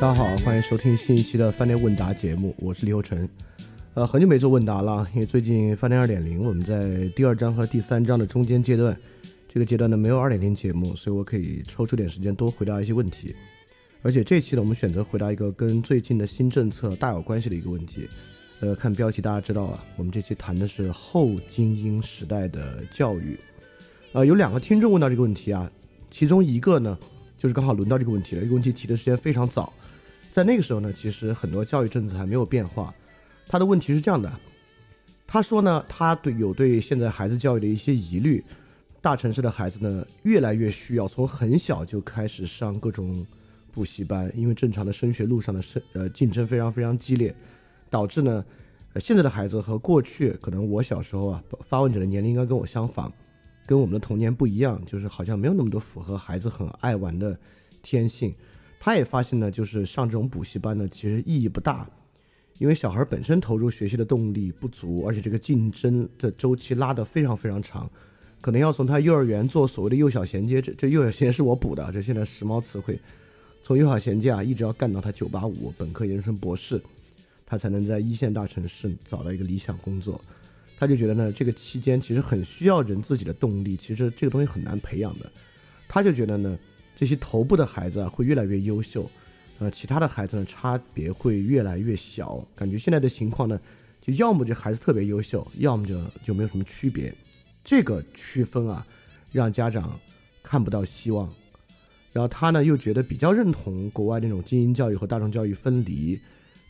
大家好，欢迎收听新一期的饭店问答节目，我是李厚成。呃，很久没做问答了，因为最近饭店二点零，我们在第二章和第三章的中间阶段，这个阶段呢没有二点零节目，所以我可以抽出点时间多回答一些问题。而且这期呢，我们选择回答一个跟最近的新政策大有关系的一个问题。呃，看标题大家知道啊，我们这期谈的是后精英时代的教育。呃，有两个听众问到这个问题啊，其中一个呢，就是刚好轮到这个问题了，这个问题提的时间非常早。在那个时候呢，其实很多教育政策还没有变化。他的问题是这样的，他说呢，他对有对现在孩子教育的一些疑虑。大城市的孩子呢，越来越需要从很小就开始上各种补习班，因为正常的升学路上的升呃竞争非常非常激烈，导致呢，呃现在的孩子和过去可能我小时候啊，发问者的年龄应该跟我相仿，跟我们的童年不一样，就是好像没有那么多符合孩子很爱玩的天性。他也发现呢，就是上这种补习班呢，其实意义不大，因为小孩本身投入学习的动力不足，而且这个竞争的周期拉得非常非常长，可能要从他幼儿园做所谓的幼小衔接，这这幼小衔接是我补的，这现在时髦词汇，从幼小衔接啊，一直要干到他九八五本科、研究生、博士，他才能在一线大城市找到一个理想工作。他就觉得呢，这个期间其实很需要人自己的动力，其实这个东西很难培养的。他就觉得呢。这些头部的孩子啊，会越来越优秀，呃，其他的孩子呢，差别会越来越小。感觉现在的情况呢，就要么这孩子特别优秀，要么就就没有什么区别。这个区分啊，让家长看不到希望。然后他呢，又觉得比较认同国外那种精英教育和大众教育分离，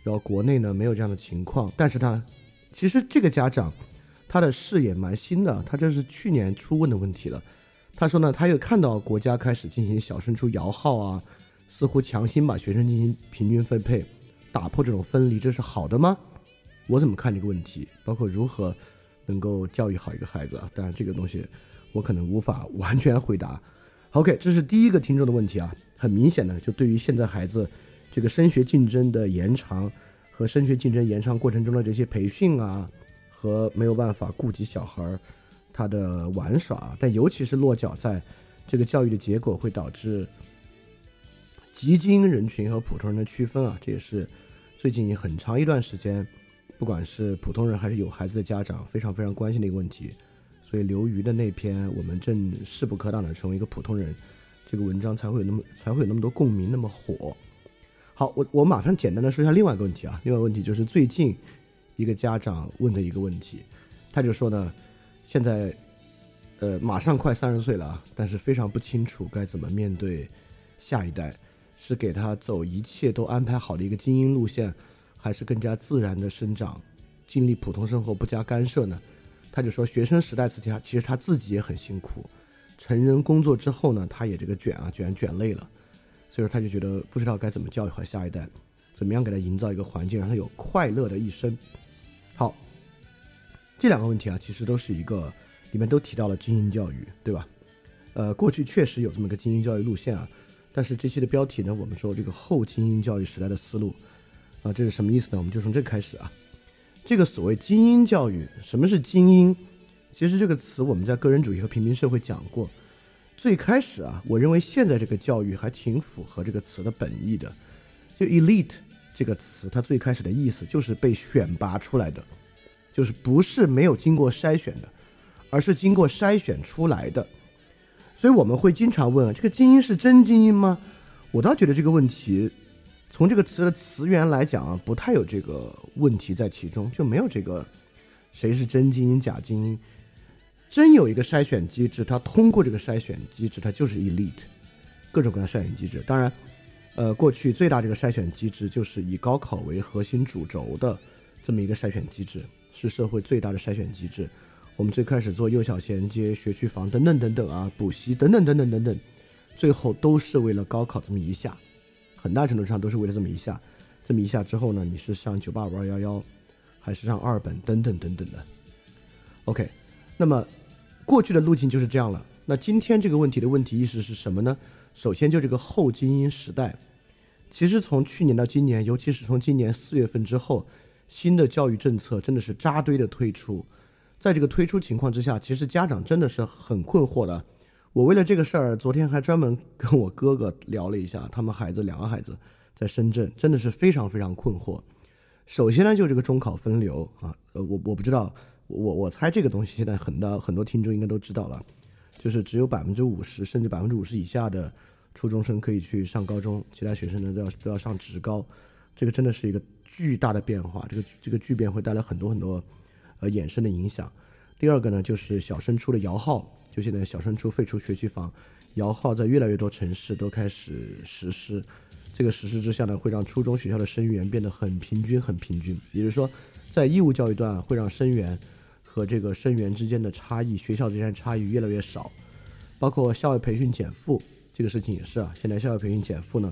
然后国内呢没有这样的情况。但是他其实这个家长他的视野蛮新的，他这是去年初问的问题了。他说呢，他又看到国家开始进行小升初摇号啊，似乎强行把学生进行平均分配，打破这种分离，这是好的吗？我怎么看这个问题？包括如何能够教育好一个孩子啊？当然这个东西我可能无法完全回答。OK，这是第一个听众的问题啊，很明显的就对于现在孩子这个升学竞争的延长和升学竞争延长过程中的这些培训啊，和没有办法顾及小孩儿。他的玩耍，但尤其是落脚在这个教育的结果，会导致极精英人群和普通人的区分啊，这也是最近很长一段时间，不管是普通人还是有孩子的家长，非常非常关心的一个问题。所以刘瑜的那篇我们正势不可挡的成为一个普通人，这个文章才会有那么才会有那么多共鸣，那么火。好，我我马上简单的说一下另外一个问题啊，另外一个问题就是最近一个家长问的一个问题，他就说呢。现在，呃，马上快三十岁了啊，但是非常不清楚该怎么面对下一代，是给他走一切都安排好的一个精英路线，还是更加自然的生长，经历普通生活不加干涉呢？他就说，学生时代自己其实他自己也很辛苦，成人工作之后呢，他也这个卷啊卷卷累了，所以说他就觉得不知道该怎么教育好下一代，怎么样给他营造一个环境，让他有快乐的一生。好。这两个问题啊，其实都是一个里面都提到了精英教育，对吧？呃，过去确实有这么个精英教育路线啊，但是这期的标题呢，我们说这个后精英教育时代的思路啊，这是什么意思呢？我们就从这开始啊。这个所谓精英教育，什么是精英？其实这个词我们在个人主义和平民社会讲过。最开始啊，我认为现在这个教育还挺符合这个词的本意的。就 elite 这个词，它最开始的意思就是被选拔出来的。就是不是没有经过筛选的，而是经过筛选出来的，所以我们会经常问：这个精英是真精英吗？我倒觉得这个问题，从这个词的词源来讲啊，不太有这个问题在其中，就没有这个谁是真精英、假精英。真有一个筛选机制，它通过这个筛选机制，它就是 elite，各种各样的筛选机制。当然，呃，过去最大这个筛选机制就是以高考为核心主轴的这么一个筛选机制。是社会最大的筛选机制，我们最开始做幼小衔接、学区房等等等等啊，补习等等等等等等，最后都是为了高考这么一下，很大程度上都是为了这么一下。这么一下之后呢，你是上九八五二幺幺，还是上二本等等等等的？OK，那么过去的路径就是这样了。那今天这个问题的问题意识是什么呢？首先就这个后精英时代，其实从去年到今年，尤其是从今年四月份之后，新的教育政策真的是扎堆的推出。在这个推出情况之下，其实家长真的是很困惑的。我为了这个事儿，昨天还专门跟我哥哥聊了一下，他们孩子两个孩子在深圳，真的是非常非常困惑。首先呢，就这个中考分流啊，呃，我我不知道，我我猜这个东西现在很多很多听众应该都知道了，就是只有百分之五十甚至百分之五十以下的初中生可以去上高中，其他学生呢都要都要上职高，这个真的是一个巨大的变化，这个这个巨变会带来很多很多。呃，衍生的影响。第二个呢，就是小升初的摇号，就现在小升初废除学区房，摇号在越来越多城市都开始实施。这个实施之下呢，会让初中学校的生源变得很平均，很平均。也就是说，在义务教育段会让生源和这个生源之间的差异，学校之间的差异越来越少。包括校外培训减负这个事情也是啊，现在校外培训减负呢，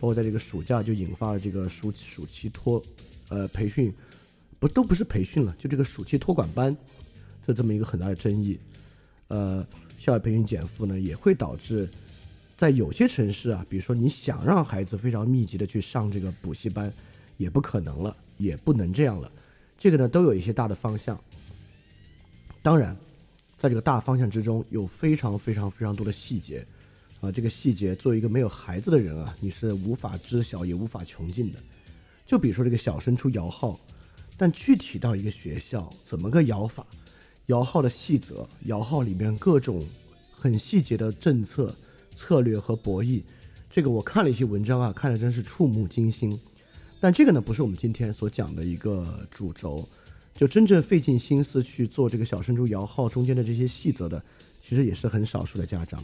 包括在这个暑假就引发了这个暑暑期托呃培训。不都不是培训了，就这个暑期托管班，这这么一个很大的争议。呃，校外培训减负呢，也会导致在有些城市啊，比如说你想让孩子非常密集的去上这个补习班，也不可能了，也不能这样了。这个呢，都有一些大的方向。当然，在这个大方向之中，有非常非常非常多的细节啊。这个细节，作为一个没有孩子的人啊，你是无法知晓也无法穷尽的。就比如说这个小升初摇号。但具体到一个学校怎么个摇法，摇号的细则，摇号里面各种很细节的政策策略和博弈，这个我看了一些文章啊，看的真是触目惊心。但这个呢，不是我们今天所讲的一个主轴，就真正费尽心思去做这个小升初摇号中间的这些细则的，其实也是很少数的家长。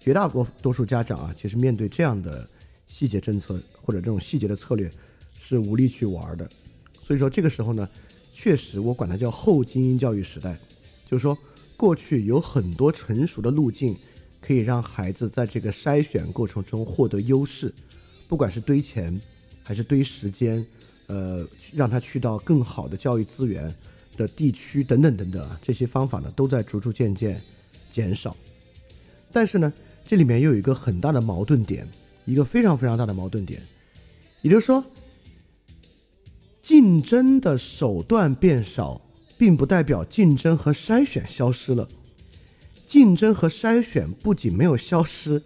绝大多多数家长啊，其实面对这样的细节政策或者这种细节的策略，是无力去玩的。所以说这个时候呢，确实我管它叫后精英教育时代，就是说过去有很多成熟的路径，可以让孩子在这个筛选过程中获得优势，不管是堆钱还是堆时间，呃，让他去到更好的教育资源的地区等等等等啊，这些方法呢都在逐逐渐渐减少。但是呢，这里面又有一个很大的矛盾点，一个非常非常大的矛盾点，也就是说。竞争的手段变少，并不代表竞争和筛选消失了。竞争和筛选不仅没有消失，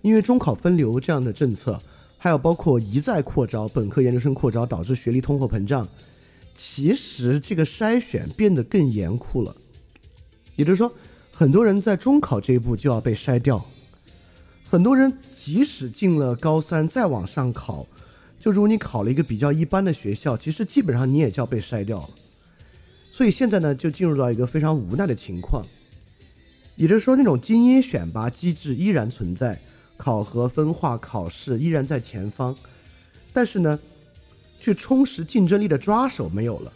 因为中考分流这样的政策，还有包括一再扩招本科、研究生扩招，导致学历通货膨胀。其实这个筛选变得更严酷了，也就是说，很多人在中考这一步就要被筛掉。很多人即使进了高三，再往上考。就如果你考了一个比较一般的学校，其实基本上你也就要被筛掉了。所以现在呢，就进入到一个非常无奈的情况，也就是说，那种精英选拔机制依然存在，考核分化考试依然在前方，但是呢，去充实竞争力的抓手没有了。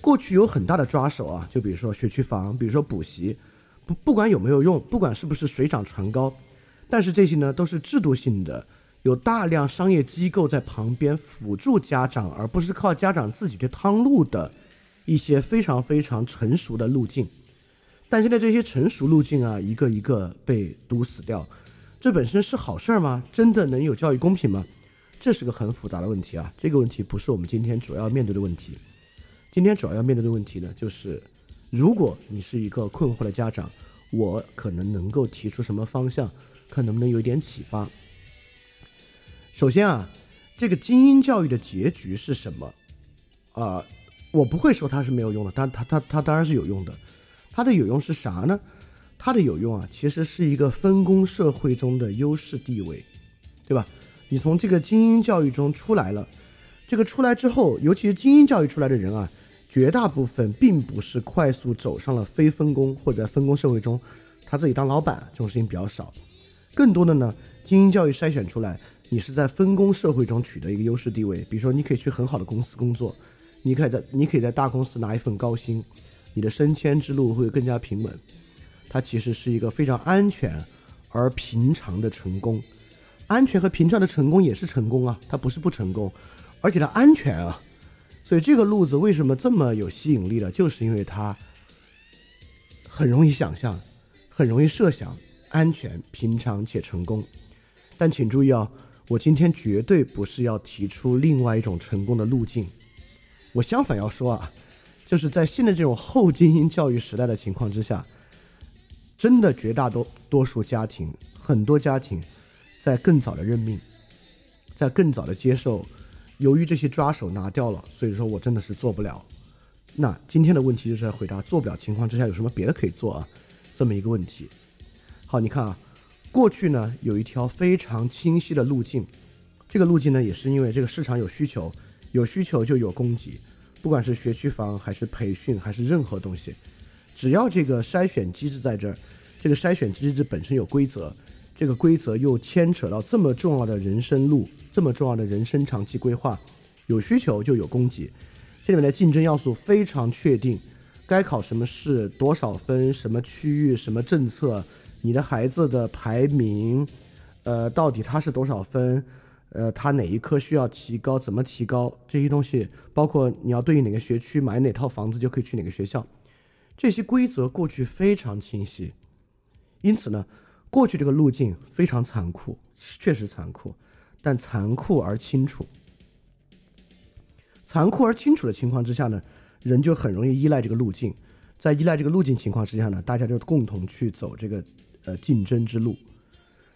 过去有很大的抓手啊，就比如说学区房，比如说补习，不不管有没有用，不管是不是水涨船高，但是这些呢都是制度性的。有大量商业机构在旁边辅助家长，而不是靠家长自己去趟路的一些非常非常成熟的路径。但现在这些成熟路径啊，一个一个被堵死掉，这本身是好事儿吗？真的能有教育公平吗？这是个很复杂的问题啊。这个问题不是我们今天主要面对的问题。今天主要要面对的问题呢，就是如果你是一个困惑的家长，我可能能够提出什么方向，看能不能有一点启发。首先啊，这个精英教育的结局是什么？啊，我不会说它是没有用的，但它它它当然是有用的。它的有用是啥呢？它的有用啊，其实是一个分工社会中的优势地位，对吧？你从这个精英教育中出来了，这个出来之后，尤其是精英教育出来的人啊，绝大部分并不是快速走上了非分工或者分工社会中，他自己当老板这种事情比较少，更多的呢，精英教育筛选出来。你是在分工社会中取得一个优势地位，比如说你可以去很好的公司工作，你可以在你可以在大公司拿一份高薪，你的升迁之路会更加平稳。它其实是一个非常安全而平常的成功。安全和平常的成功也是成功啊，它不是不成功，而且它安全啊。所以这个路子为什么这么有吸引力呢？就是因为它很容易想象，很容易设想，安全、平常且成功。但请注意啊，我今天绝对不是要提出另外一种成功的路径。我相反要说啊，就是在现在这种后精英教育时代的情况之下，真的绝大多多数家庭，很多家庭在更早的认命，在更早的接受。由于这些抓手拿掉了，所以说我真的是做不了。那今天的问题就是在回答做不了情况之下有什么别的可以做啊？这么一个问题。好，你看啊，过去呢有一条非常清晰的路径，这个路径呢也是因为这个市场有需求，有需求就有供给，不管是学区房还是培训还是任何东西，只要这个筛选机制在这儿，这个筛选机制本身有规则，这个规则又牵扯到这么重要的人生路。这么重要的人生长期规划，有需求就有供给，这里面的竞争要素非常确定，该考什么试，多少分，什么区域，什么政策，你的孩子的排名，呃，到底他是多少分，呃，他哪一科需要提高，怎么提高，这些东西，包括你要对应哪个学区，买哪套房子就可以去哪个学校，这些规则过去非常清晰，因此呢，过去这个路径非常残酷，确实残酷。但残酷而清楚，残酷而清楚的情况之下呢，人就很容易依赖这个路径，在依赖这个路径情况之下呢，大家就共同去走这个呃竞争之路。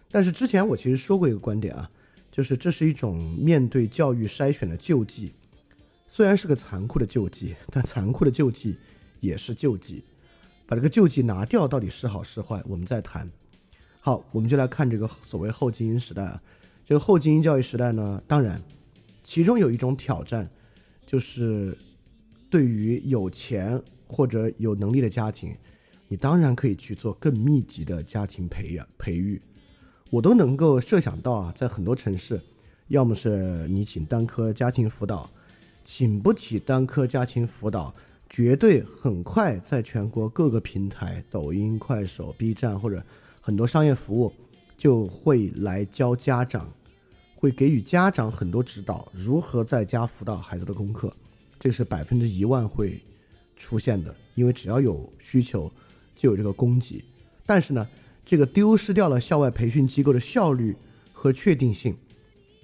但是之前我其实说过一个观点啊，就是这是一种面对教育筛选的救济，虽然是个残酷的救济，但残酷的救济也是救济。把这个救济拿掉到底是好是坏，我们再谈。好，我们就来看这个所谓后精英时代啊。这个后精英教育时代呢，当然，其中有一种挑战，就是对于有钱或者有能力的家庭，你当然可以去做更密集的家庭培养培育。我都能够设想到啊，在很多城市，要么是你请单科家庭辅导，请不起单科家庭辅导，绝对很快在全国各个平台，抖音、快手、B 站或者很多商业服务。就会来教家长，会给予家长很多指导，如何在家辅导孩子的功课，这是百分之一万会出现的，因为只要有需求，就有这个供给。但是呢，这个丢失掉了校外培训机构的效率和确定性。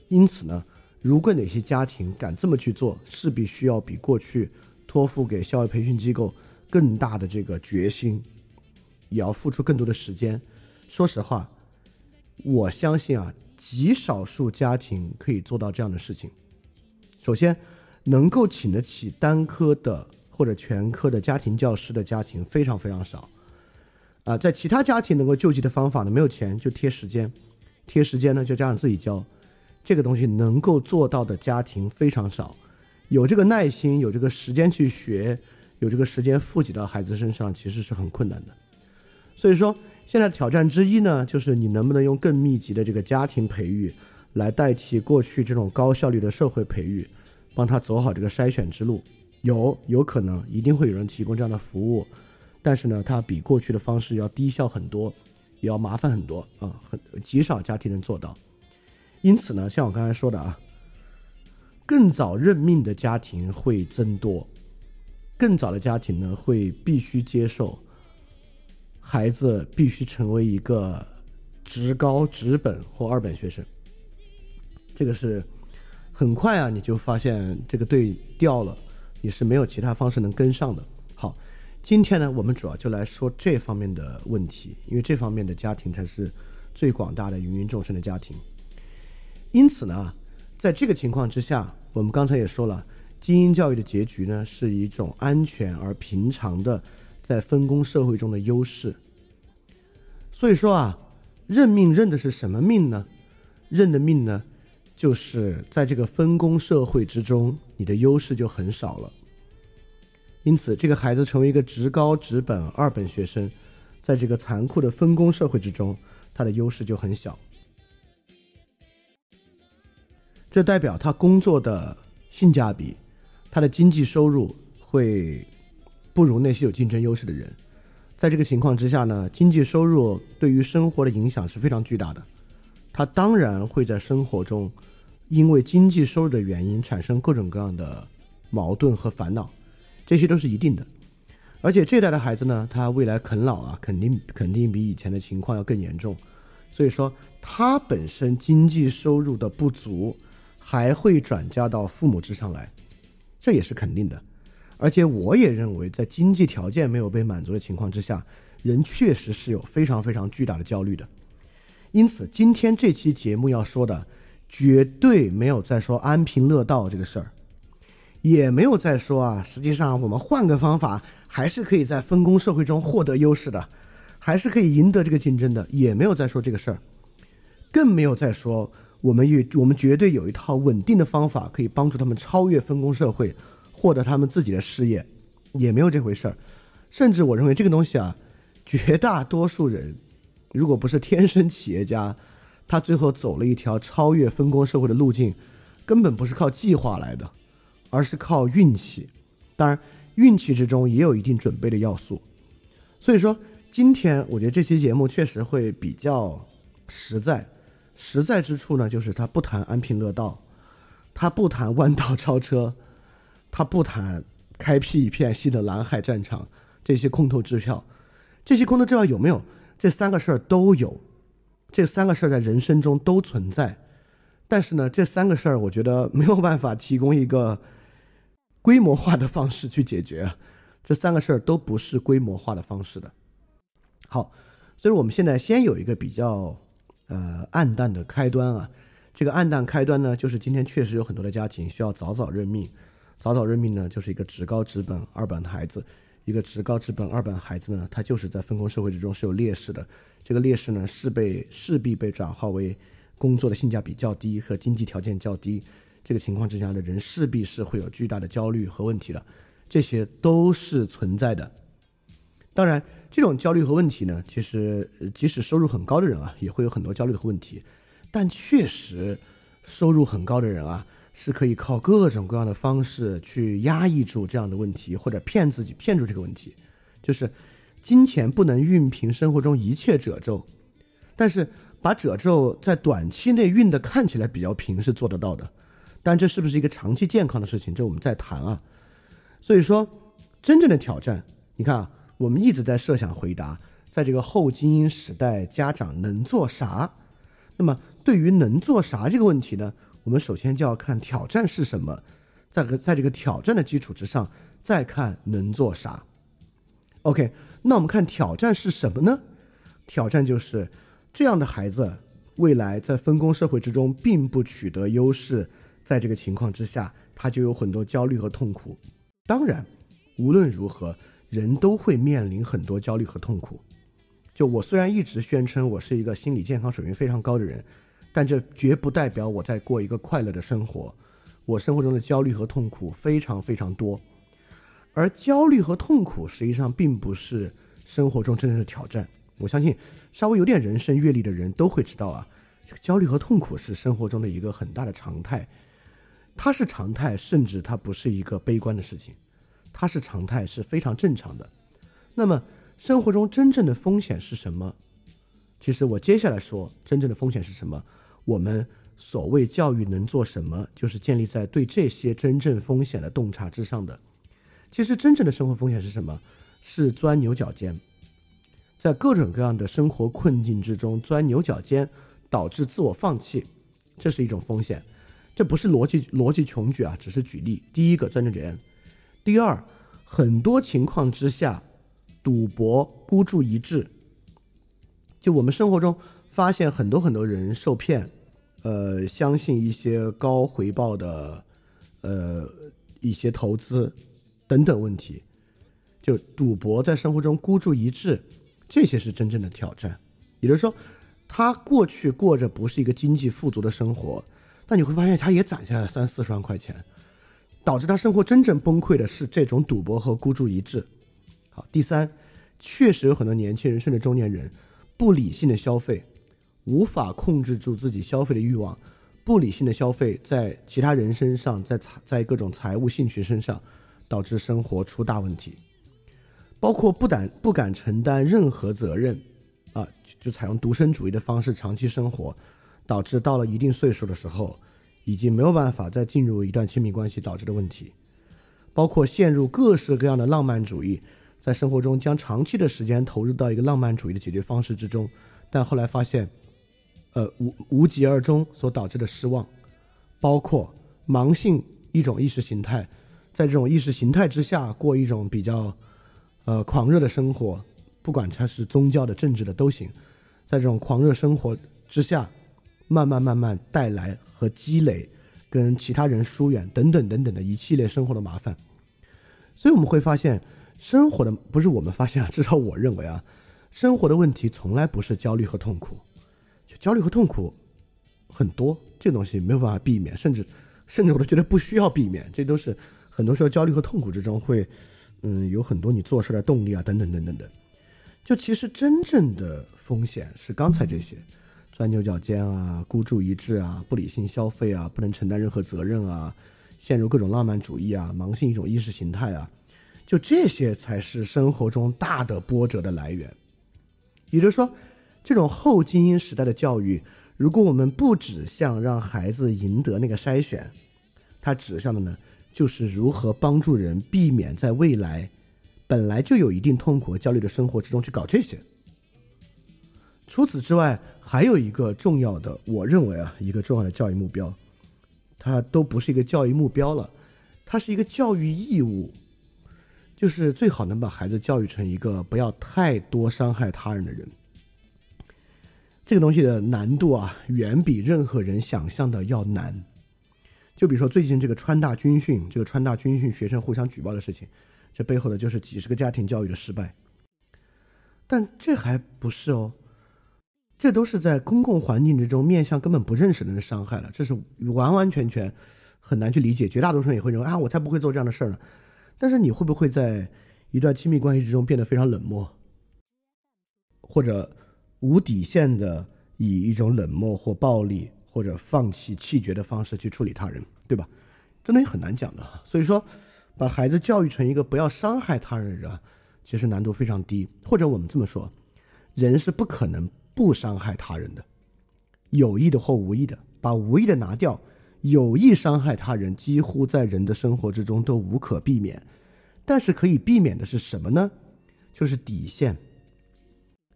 因此呢，如果哪些家庭敢这么去做，势必需要比过去托付给校外培训机构更大的这个决心，也要付出更多的时间。说实话。我相信啊，极少数家庭可以做到这样的事情。首先，能够请得起单科的或者全科的家庭教师的家庭非常非常少。啊，在其他家庭能够救济的方法呢，没有钱就贴时间，贴时间呢就家长自己教。这个东西能够做到的家庭非常少。有这个耐心，有这个时间去学，有这个时间负起到孩子身上，其实是很困难的。所以说。现在挑战之一呢，就是你能不能用更密集的这个家庭培育，来代替过去这种高效率的社会培育，帮他走好这个筛选之路。有有可能一定会有人提供这样的服务，但是呢，它比过去的方式要低效很多，也要麻烦很多啊，很极少家庭能做到。因此呢，像我刚才说的啊，更早认命的家庭会增多，更早的家庭呢会必须接受。孩子必须成为一个职高、职本或二本学生，这个是很快啊，你就发现这个队掉了，你是没有其他方式能跟上的。今天呢，我们主要就来说这方面的问题，因为这方面的家庭才是最广大的芸芸众生的家庭。因此呢，在这个情况之下，我们刚才也说了，精英教育的结局呢，是一种安全而平常的。在分工社会中的优势，所以说啊，认命认的是什么命呢？认的命呢，就是在这个分工社会之中，你的优势就很少了。因此，这个孩子成为一个职高、职本、二本学生，在这个残酷的分工社会之中，他的优势就很小。这代表他工作的性价比，他的经济收入会。不如那些有竞争优势的人。在这个情况之下呢，经济收入对于生活的影响是非常巨大的。他当然会在生活中，因为经济收入的原因产生各种各样的矛盾和烦恼，这些都是一定的。而且这代的孩子呢，他未来啃老啊，肯定肯定比以前的情况要更严重。所以说，他本身经济收入的不足，还会转嫁到父母之上来，这也是肯定的。而且我也认为，在经济条件没有被满足的情况之下，人确实是有非常非常巨大的焦虑的。因此，今天这期节目要说的，绝对没有在说安贫乐道这个事儿，也没有在说啊，实际上我们换个方法，还是可以在分工社会中获得优势的，还是可以赢得这个竞争的，也没有在说这个事儿，更没有在说我们与我们绝对有一套稳定的方法，可以帮助他们超越分工社会。获得他们自己的事业，也没有这回事儿。甚至我认为这个东西啊，绝大多数人，如果不是天生企业家，他最后走了一条超越分工社会的路径，根本不是靠计划来的，而是靠运气。当然，运气之中也有一定准备的要素。所以说，今天我觉得这期节目确实会比较实在。实在之处呢，就是他不谈安贫乐道，他不谈弯道超车。他不谈开辟一片新的蓝海战场，这些空头支票，这些空头支票有没有？这三个事儿都有，这三个事儿在人生中都存在。但是呢，这三个事儿我觉得没有办法提供一个规模化的方式去解决。这三个事儿都不是规模化的方式的。好，所以我们现在先有一个比较呃暗淡的开端啊。这个暗淡开端呢，就是今天确实有很多的家庭需要早早认命。早早认命呢，就是一个职高职本二本的孩子，一个职高职本二本孩子呢，他就是在分工社会之中是有劣势的。这个劣势呢，是被势必被转化为工作的性价比较低和经济条件较低。这个情况之下的人势必是会有巨大的焦虑和问题的，这些都是存在的。当然，这种焦虑和问题呢，其实即使收入很高的人啊，也会有很多焦虑和问题。但确实，收入很高的人啊。是可以靠各种各样的方式去压抑住这样的问题，或者骗自己骗住这个问题，就是金钱不能熨平生活中一切褶皱，但是把褶皱在短期内熨的看起来比较平是做得到的，但这是不是一个长期健康的事情，这我们再谈啊。所以说，真正的挑战，你看啊，我们一直在设想回答，在这个后精英时代，家长能做啥？那么对于能做啥这个问题呢？我们首先就要看挑战是什么，在在这个挑战的基础之上，再看能做啥。OK，那我们看挑战是什么呢？挑战就是这样的孩子未来在分工社会之中并不取得优势，在这个情况之下，他就有很多焦虑和痛苦。当然，无论如何，人都会面临很多焦虑和痛苦。就我虽然一直宣称我是一个心理健康水平非常高的人。但这绝不代表我在过一个快乐的生活，我生活中的焦虑和痛苦非常非常多，而焦虑和痛苦实际上并不是生活中真正的挑战。我相信稍微有点人生阅历的人都会知道啊，焦虑和痛苦是生活中的一个很大的常态，它是常态，甚至它不是一个悲观的事情，它是常态，是非常正常的。那么生活中真正的风险是什么？其实我接下来说真正的风险是什么？我们所谓教育能做什么，就是建立在对这些真正风险的洞察之上的。其实真正的生活风险是什么？是钻牛角尖，在各种各样的生活困境之中钻牛角尖，导致自我放弃，这是一种风险。这不是逻辑逻辑穷举啊，只是举例。第一个钻牛角尖，第二，很多情况之下，赌博孤注一掷。就我们生活中发现很多很多人受骗。呃，相信一些高回报的，呃，一些投资等等问题，就赌博在生活中孤注一掷，这些是真正的挑战。也就是说，他过去过着不是一个经济富足的生活，但你会发现他也攒下来三四十万块钱，导致他生活真正崩溃的是这种赌博和孤注一掷。好，第三，确实有很多年轻人甚至中年人不理性的消费。无法控制住自己消费的欲望，不理性的消费在其他人身上，在财在各种财务兴趣身上，导致生活出大问题。包括不敢不敢承担任何责任，啊，就采用独身主义的方式长期生活，导致到了一定岁数的时候，已经没有办法再进入一段亲密关系导致的问题，包括陷入各式各样的浪漫主义，在生活中将长期的时间投入到一个浪漫主义的解决方式之中，但后来发现，呃无无疾而终所导致的失望，包括盲信一种意识形态，在这种意识形态之下过一种比较。呃，狂热的生活，不管它是宗教的、政治的都行，在这种狂热生活之下，慢慢慢慢带来和积累，跟其他人疏远等等等等的一系列生活的麻烦。所以我们会发现，生活的不是我们发现啊，至少我认为啊，生活的问题从来不是焦虑和痛苦，就焦虑和痛苦很多，这东西没有办法避免，甚至甚至我都觉得不需要避免，这都是很多时候焦虑和痛苦之中会。嗯，有很多你做事的动力啊，等等等等的。就其实真正的风险是刚才这些，钻牛角尖啊，孤注一掷啊，不理性消费啊，不能承担任何责任啊，陷入各种浪漫主义啊，盲信一种意识形态啊，就这些才是生活中大的波折的来源。也就是说，这种后精英时代的教育，如果我们不指向让孩子赢得那个筛选，它指向的呢？就是如何帮助人避免在未来本来就有一定痛苦和焦虑的生活之中去搞这些。除此之外，还有一个重要的，我认为啊，一个重要的教育目标，它都不是一个教育目标了，它是一个教育义务，就是最好能把孩子教育成一个不要太多伤害他人的人。这个东西的难度啊，远比任何人想象的要难。就比如说最近这个川大军训，这个川大军训学生互相举报的事情，这背后的就是几十个家庭教育的失败。但这还不是哦，这都是在公共环境之中面向根本不认识的人的伤害了，这是完完全全很难去理解。绝大多数人也会认为啊，我才不会做这样的事儿呢。但是你会不会在一段亲密关系之中变得非常冷漠，或者无底线的以一种冷漠或暴力？或者放弃气绝的方式去处理他人，对吧？这东西很难讲的。所以说，把孩子教育成一个不要伤害他人的人，其实难度非常低。或者我们这么说，人是不可能不伤害他人的，有意的或无意的。把无意的拿掉，有意伤害他人，几乎在人的生活之中都无可避免。但是可以避免的是什么呢？就是底线，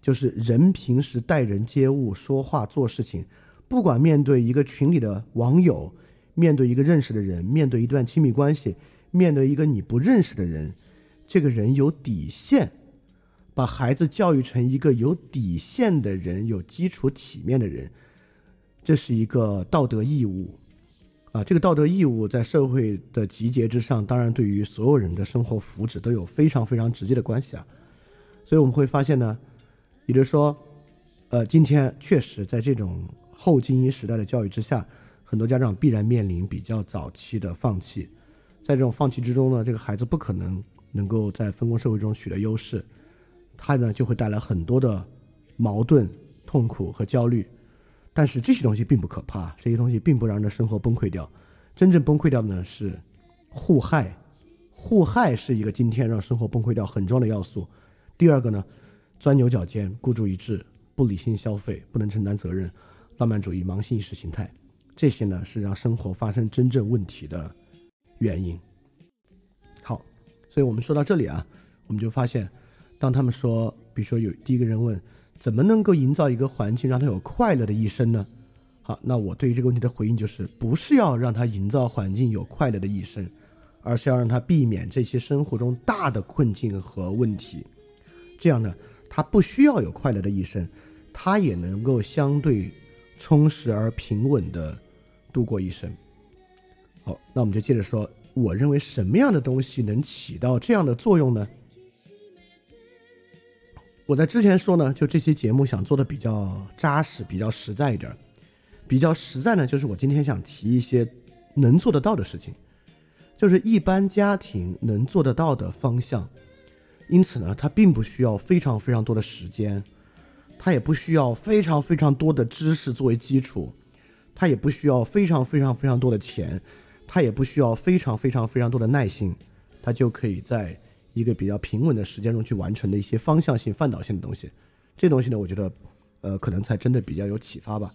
就是人平时待人接物、说话、做事情。不管面对一个群里的网友，面对一个认识的人，面对一段亲密关系，面对一个你不认识的人，这个人有底线，把孩子教育成一个有底线的人，有基础体面的人，这是一个道德义务，啊，这个道德义务在社会的集结之上，当然对于所有人的生活福祉都有非常非常直接的关系啊，所以我们会发现呢，也就是说，呃，今天确实在这种。后精英时代的教育之下，很多家长必然面临比较早期的放弃，在这种放弃之中呢，这个孩子不可能能够在分工社会中取得优势，害呢就会带来很多的矛盾、痛苦和焦虑。但是这些东西并不可怕，这些东西并不让人的生活崩溃掉。真正崩溃掉的呢是互害，互害是一个今天让生活崩溃掉很重要的要素。第二个呢，钻牛角尖、孤注一掷、不理性消费、不能承担责任。浪漫主义、盲性意识形态，这些呢是让生活发生真正问题的原因。好，所以我们说到这里啊，我们就发现，当他们说，比如说有第一个人问，怎么能够营造一个环境让他有快乐的一生呢？好，那我对于这个问题的回应就是，不是要让他营造环境有快乐的一生，而是要让他避免这些生活中大的困境和问题。这样呢，他不需要有快乐的一生，他也能够相对。充实而平稳的度过一生。好，那我们就接着说，我认为什么样的东西能起到这样的作用呢？我在之前说呢，就这期节目想做的比较扎实、比较实在一点。比较实在呢，就是我今天想提一些能做得到的事情，就是一般家庭能做得到的方向。因此呢，它并不需要非常非常多的时间。他也不需要非常非常多的知识作为基础，他也不需要非常非常非常多的钱，他也不需要非常非常非常多的耐心，他就可以在一个比较平稳的时间中去完成的一些方向性、范导性的东西。这东西呢，我觉得，呃，可能才真的比较有启发吧。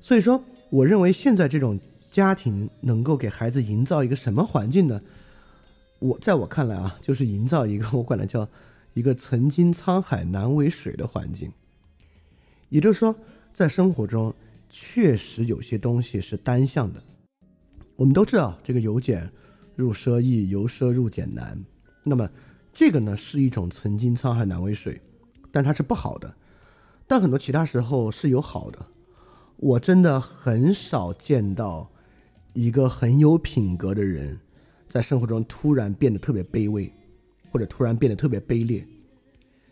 所以说，我认为现在这种家庭能够给孩子营造一个什么环境呢？我在我看来啊，就是营造一个我管它叫一个“曾经沧海难为水”的环境。也就是说，在生活中确实有些东西是单向的。我们都知道，这个由俭入奢易，由奢入俭难。那么，这个呢是一种“曾经沧海难为水”，但它是不好的。但很多其他时候是有好的。我真的很少见到一个很有品格的人。在生活中突然变得特别卑微，或者突然变得特别卑劣，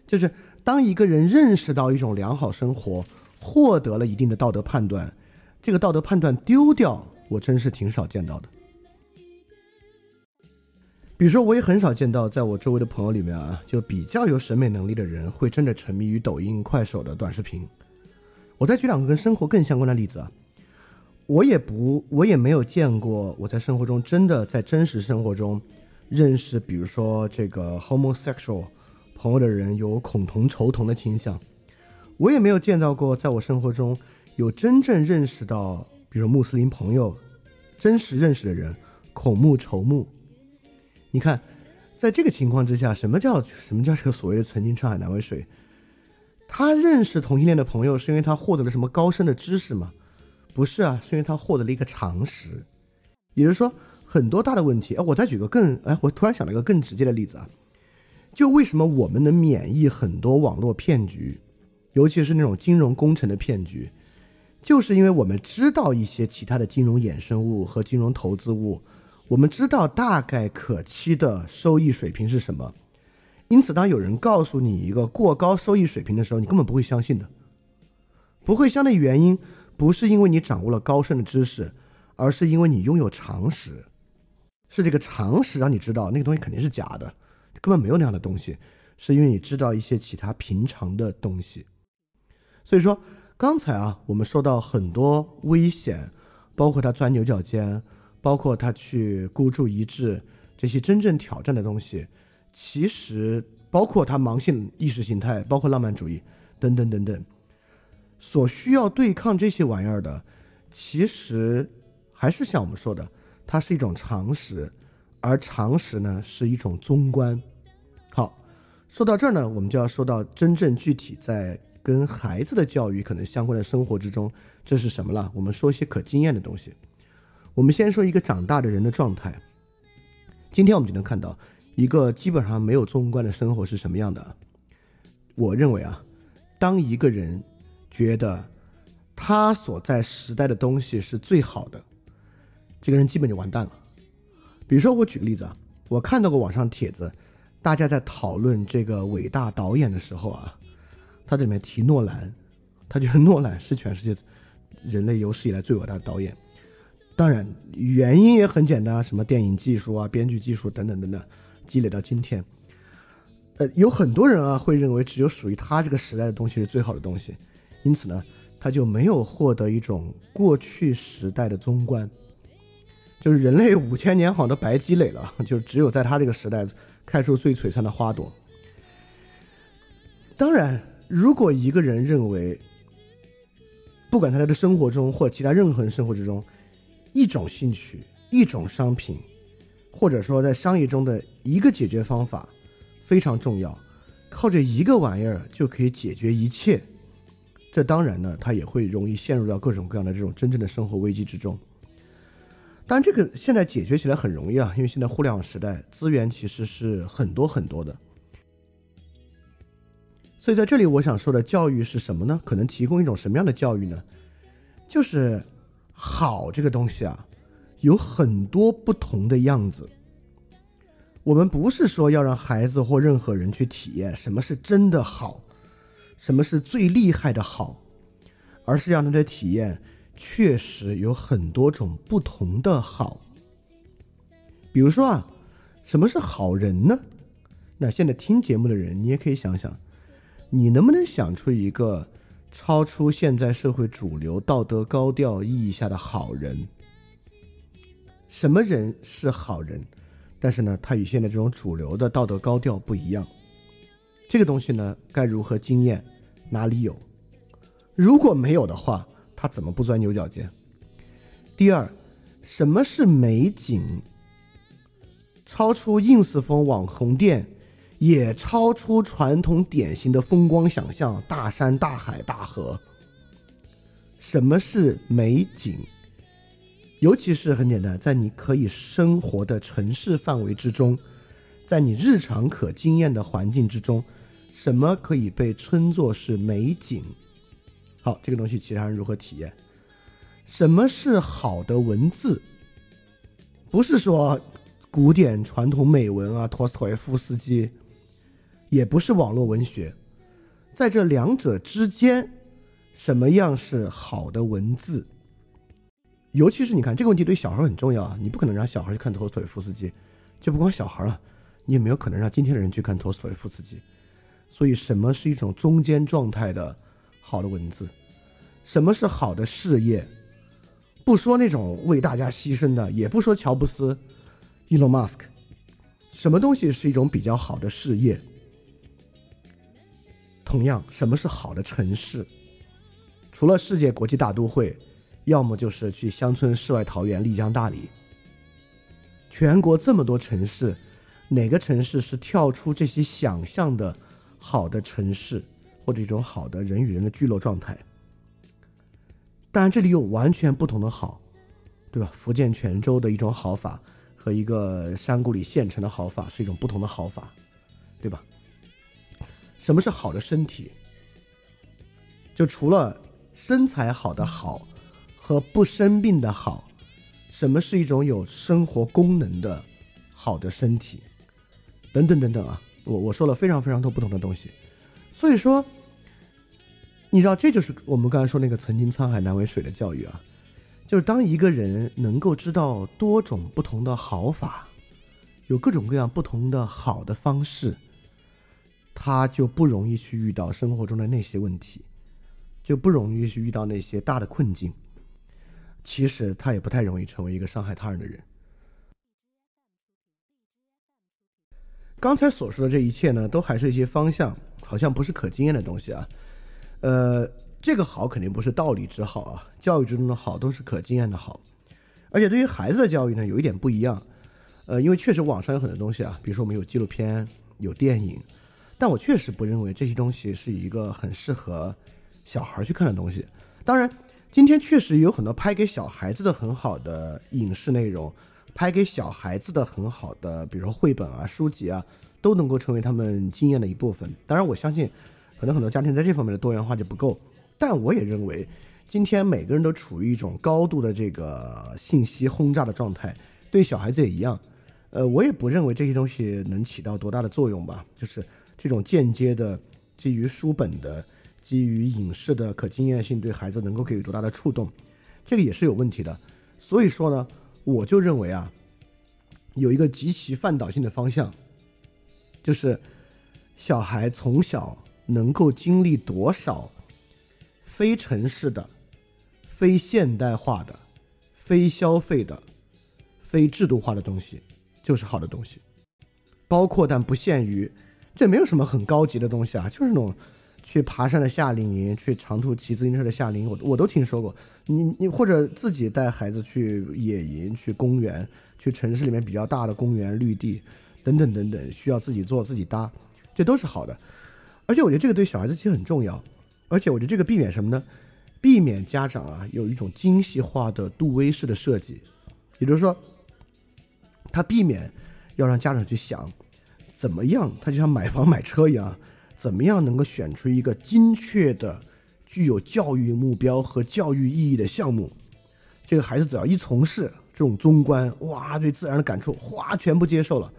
就是当一个人认识到一种良好生活，获得了一定的道德判断，这个道德判断丢掉，我真是挺少见到的。比如说，我也很少见到在我周围的朋友里面啊，就比较有审美能力的人会真的沉迷于抖音、快手的短视频。我再举两个跟生活更相关的例子啊。我也不，我也没有见过我在生活中真的在真实生活中认识，比如说这个 homosexual 朋友的人有恐同仇同的倾向。我也没有见到过在我生活中有真正认识到，比如穆斯林朋友真实认识的人恐穆仇穆。你看，在这个情况之下，什么叫什么叫这个所谓的曾经沧海难为水？他认识同性恋的朋友是因为他获得了什么高深的知识吗？不是啊，是因为他获得了一个常识，也就是说，很多大的问题。哎，我再举个更哎，我突然想了一个更直接的例子啊，就为什么我们能免疫很多网络骗局，尤其是那种金融工程的骗局，就是因为我们知道一些其他的金融衍生物和金融投资物，我们知道大概可期的收益水平是什么，因此，当有人告诉你一个过高收益水平的时候，你根本不会相信的，不会相信的原因。不是因为你掌握了高深的知识，而是因为你拥有常识，是这个常识让你知道那个东西肯定是假的，根本没有那样的东西，是因为你知道一些其他平常的东西。所以说，刚才啊，我们说到很多危险，包括他钻牛角尖，包括他去孤注一掷这些真正挑战的东西，其实包括他盲信意识形态，包括浪漫主义等等等等。所需要对抗这些玩意儿的，其实还是像我们说的，它是一种常识，而常识呢是一种宗观。好，说到这儿呢，我们就要说到真正具体在跟孩子的教育可能相关的生活之中，这是什么了？我们说一些可经验的东西。我们先说一个长大的人的状态。今天我们就能看到一个基本上没有宗观的生活是什么样的。我认为啊，当一个人。觉得他所在时代的东西是最好的，这个人基本就完蛋了。比如说，我举个例子啊，我看到过网上帖子，大家在讨论这个伟大导演的时候啊，他这里面提诺兰，他觉得诺兰是全世界人类有史以来最伟大的导演。当然，原因也很简单，什么电影技术啊、编剧技术等等等等，积累到今天，呃，有很多人啊会认为只有属于他这个时代的东西是最好的东西。因此呢，他就没有获得一种过去时代的宗观，就是人类五千年好像都白积累了，就只有在他这个时代开出最璀璨的花朵。当然，如果一个人认为，不管他的生活中或其他任何人生活之中，一种兴趣、一种商品，或者说在商业中的一个解决方法非常重要，靠这一个玩意儿就可以解决一切。这当然呢，他也会容易陷入到各种各样的这种真正的生活危机之中。当然，这个现在解决起来很容易啊，因为现在互联网时代，资源其实是很多很多的。所以在这里，我想说的教育是什么呢？可能提供一种什么样的教育呢？就是好这个东西啊，有很多不同的样子。我们不是说要让孩子或任何人去体验什么是真的好。什么是最厉害的好，而是让他的体验确实有很多种不同的好。比如说啊，什么是好人呢？那现在听节目的人，你也可以想想，你能不能想出一个超出现在社会主流道德高调意义下的好人？什么人是好人？但是呢，他与现在这种主流的道德高调不一样。这个东西呢，该如何经验？哪里有？如果没有的话，他怎么不钻牛角尖？第二，什么是美景？超出 ins 风网红店，也超出传统典型的风光想象，大山大海大河。什么是美景？尤其是很简单，在你可以生活的城市范围之中，在你日常可经验的环境之中，什么可以被称作是美景？好，这个东西其他人如何体验？什么是好的文字？不是说。古典传统美文啊，托斯托耶夫斯基，也不是网络文学，在这两者之间，什么样是好的文字？尤其是你看这个问题对小孩很重要啊，你不可能让小孩去看托斯托耶夫斯基，就不光小孩了，你也没有可能让今天的人去看托斯托耶夫斯基。所以，什么是一种中间状态的好的文字？什么是好的事业？不说那种为大家牺牲的，也不说乔布斯。伊隆·马斯克什么东西是一种比较好的事业？同样，什么是好的城市？除了世界国际大都会，要么就是去乡村世外桃源丽江大理。全国这么多城市，哪个城市是跳出这些想象的好的城市，或者一种好的人与人的聚落状态？当然，这里有完全不同的好，对吧？福建泉州的一种好法。和一个山谷里县城的好法是一种不同的好法，对吧？什么是好的身体？就除了身材好的好和不生病的好，什么是一种有生活功能的好的身体？等等等等啊！我我说了非常非常多不同的东西，所以说，你知道这就是我们刚才说那个“曾经沧海难为水”的教育啊。就是当一个人能够知道多种不同的好法，有各种各样不同的好的方式，他就不容易去遇到生活中的那些问题，就不容易去遇到那些大的困境。其实他也不太容易成为一个伤害他人的人。刚才所说的这一切呢，都还是一些方向，好像不是可经验的东西啊，呃。这个好肯定不是道理之好啊，教育之中的好都是可经验的好，而且对于孩子的教育呢，有一点不一样，呃，因为确实网上有很多东西啊，比如说我们有纪录片、有电影，但我确实不认为这些东西是一个很适合小孩去看的东西。当然，今天确实有很多拍给小孩子的很好的影视内容，拍给小孩子的很好的，比如说绘本啊、书籍啊，都能够成为他们经验的一部分。当然，我相信可能很多家庭在这方面的多元化就不够。但我也认为，今天每个人都处于一种高度的这个信息轰炸的状态，对小孩子也一样。呃，我也不认为这些东西能起到多大的作用吧。就是这种间接的基于书本的、基于影视的可经验性，对孩子能够给予多大的触动，这个也是有问题的。所以说呢，我就认为啊，有一个极其范导性的方向，就是小孩从小能够经历多少。非城市的、非现代化的、非消费的、非制度化的东西，就是好的东西。包括但不限于，这没有什么很高级的东西啊，就是那种去爬山的夏令营，去长途骑自行车的夏令营，我我都听说过。你你或者自己带孩子去野营、去公园、去城市里面比较大的公园绿地等等等等，需要自己做自己搭，这都是好的。而且我觉得这个对小孩子其实很重要。而且我觉得这个避免什么呢？避免家长啊有一种精细化的杜威式的设计，也就是说，他避免要让家长去想怎么样，他就像买房买车一样，怎么样能够选出一个精确的、具有教育目标和教育意义的项目。这个孩子只要一从事这种综观，哇，对自然的感触，哗，全部接受了。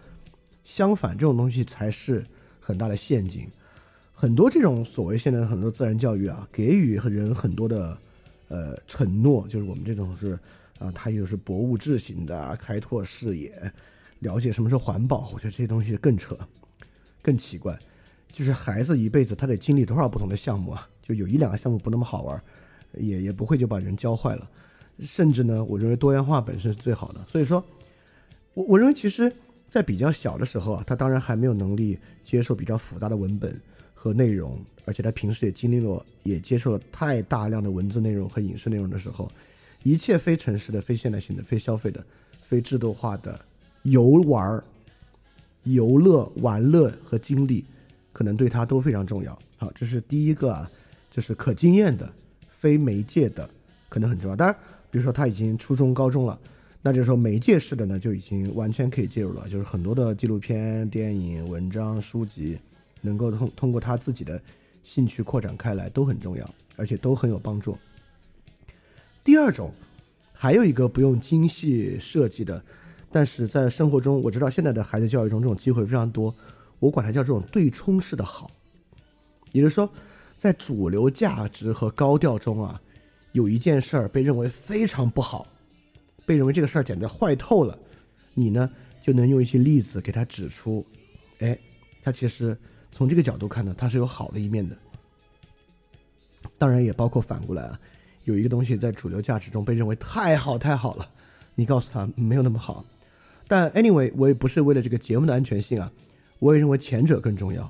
相反，这种东西才是很大的陷阱。很多这种所谓现在很多自然教育啊，给予人很多的，呃，承诺，就是我们这种是啊，它又是博物志型的，开拓视野，了解什么是环保。我觉得这些东西更扯，更奇怪。就是孩子一辈子他得经历多少不同的项目啊？就有一两个项目不那么好玩，也也不会就把人教坏了。甚至呢，我认为多元化本身是最好的。所以说，我我认为其实在比较小的时候啊，他当然还没有能力接受比较复杂的文本和内容，而且他平时也经历了，也接受了太大量的文字内容和影视内容的时候，一切非城市的、非现代性的、非消费的、非制度化的游玩、游乐、玩乐和经历，可能对他都非常重要。好，这是第一个啊，就是可经验的、非媒介的，可能很重要。当然，比如说他已经初中、高中了。那就是说，媒介式的呢，就已经完全可以介入了。就是很多的纪录片、电影、文章、书籍，能够通通过他自己的兴趣扩展开来，都很重要，而且都很有帮助。第二种，还有一个不用精细设计的，但是在生活中，我知道现在的孩子教育中这种机会非常多，我管它叫这种对冲式的好。也就是说，在主流价值和高调中啊，有一件事儿被认为非常不好。被认为这个事儿简直坏透了，你呢就能用一些例子给他指出，哎，他其实从这个角度看呢，它是有好的一面的。当然也包括反过来啊，有一个东西在主流价值中被认为太好太好了，你告诉他没有那么好。但 anyway，我也不是为了这个节目的安全性啊，我也认为前者更重要，